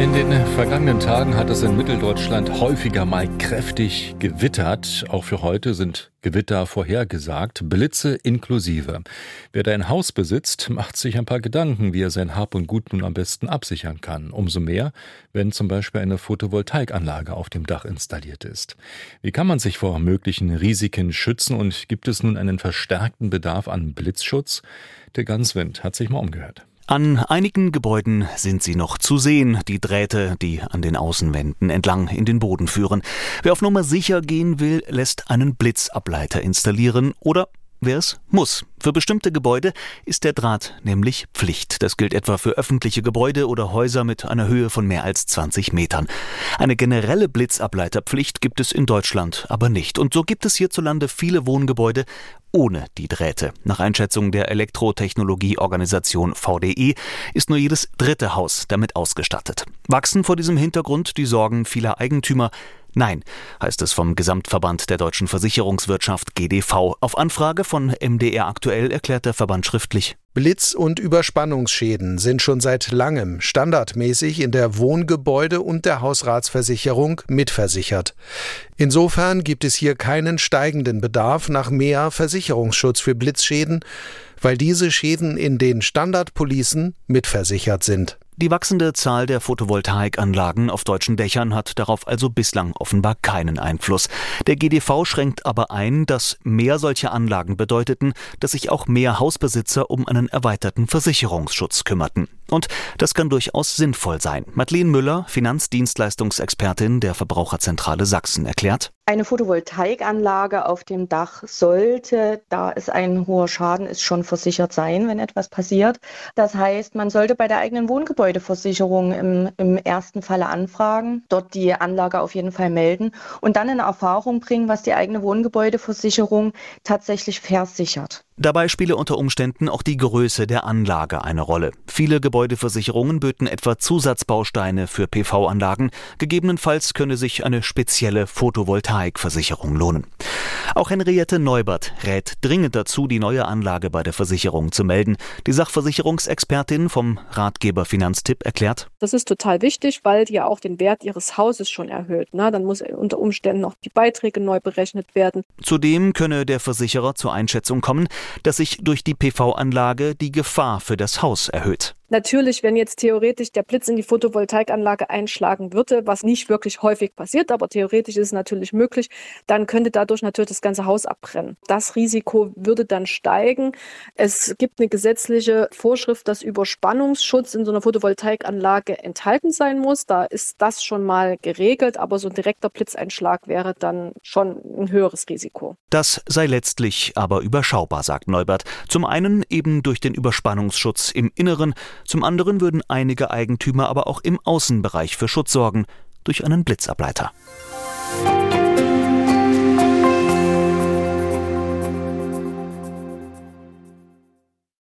In den vergangenen Tagen hat es in Mitteldeutschland häufiger mal kräftig gewittert. Auch für heute sind Gewitter vorhergesagt, Blitze inklusive. Wer da ein Haus besitzt, macht sich ein paar Gedanken, wie er sein Hab und Gut nun am besten absichern kann. Umso mehr, wenn zum Beispiel eine Photovoltaikanlage auf dem Dach installiert ist. Wie kann man sich vor möglichen Risiken schützen und gibt es nun einen verstärkten Bedarf an Blitzschutz? Der Ganswind hat sich mal umgehört. An einigen Gebäuden sind sie noch zu sehen, die Drähte, die an den Außenwänden entlang in den Boden führen. Wer auf Nummer sicher gehen will, lässt einen Blitzableiter installieren oder wer es muss. Für bestimmte Gebäude ist der Draht nämlich Pflicht. Das gilt etwa für öffentliche Gebäude oder Häuser mit einer Höhe von mehr als 20 Metern. Eine generelle Blitzableiterpflicht gibt es in Deutschland aber nicht. Und so gibt es hierzulande viele Wohngebäude ohne die Drähte. Nach Einschätzung der Elektrotechnologieorganisation VDE ist nur jedes dritte Haus damit ausgestattet. Wachsen vor diesem Hintergrund die Sorgen vieler Eigentümer, Nein, heißt es vom Gesamtverband der deutschen Versicherungswirtschaft GDV. Auf Anfrage von MDR aktuell erklärt der Verband schriftlich. Blitz- und Überspannungsschäden sind schon seit langem standardmäßig in der Wohngebäude- und der Hausratsversicherung mitversichert. Insofern gibt es hier keinen steigenden Bedarf nach mehr Versicherungsschutz für Blitzschäden, weil diese Schäden in den Standardpolicen mitversichert sind. Die wachsende Zahl der Photovoltaikanlagen auf deutschen Dächern hat darauf also bislang offenbar keinen Einfluss. Der GDV schränkt aber ein, dass mehr solche Anlagen bedeuteten, dass sich auch mehr Hausbesitzer um einen erweiterten Versicherungsschutz kümmerten. Und das kann durchaus sinnvoll sein. Madeleine Müller, Finanzdienstleistungsexpertin der Verbraucherzentrale Sachsen, erklärt. Eine Photovoltaikanlage auf dem Dach sollte, da es ein hoher Schaden ist, schon versichert sein, wenn etwas passiert. Das heißt, man sollte bei der eigenen Wohngebäudeversicherung im, im ersten Falle anfragen, dort die Anlage auf jeden Fall melden und dann in Erfahrung bringen, was die eigene Wohngebäudeversicherung tatsächlich versichert. Dabei spiele unter Umständen auch die Größe der Anlage eine Rolle. Viele Gebäudeversicherungen böten etwa Zusatzbausteine für PV-Anlagen. Gegebenenfalls könne sich eine spezielle Photovoltaikversicherung lohnen. Auch Henriette Neubert rät dringend dazu, die neue Anlage bei der Versicherung zu melden. Die Sachversicherungsexpertin vom Ratgeber Finanztipp erklärt. Das ist total wichtig, weil die ja auch den Wert ihres Hauses schon erhöht. Na, dann muss unter Umständen noch die Beiträge neu berechnet werden. Zudem könne der Versicherer zur Einschätzung kommen, dass sich durch die PV-Anlage die Gefahr für das Haus erhöht. Natürlich, wenn jetzt theoretisch der Blitz in die Photovoltaikanlage einschlagen würde, was nicht wirklich häufig passiert, aber theoretisch ist es natürlich möglich, dann könnte dadurch natürlich das ganze Haus abbrennen. Das Risiko würde dann steigen. Es gibt eine gesetzliche Vorschrift, dass Überspannungsschutz in so einer Photovoltaikanlage enthalten sein muss. Da ist das schon mal geregelt, aber so ein direkter Blitzeinschlag wäre dann schon ein höheres Risiko. Das sei letztlich aber überschaubar, sagt Neubert. Zum einen eben durch den Überspannungsschutz im Inneren, zum anderen würden einige Eigentümer aber auch im Außenbereich für Schutz sorgen durch einen Blitzableiter.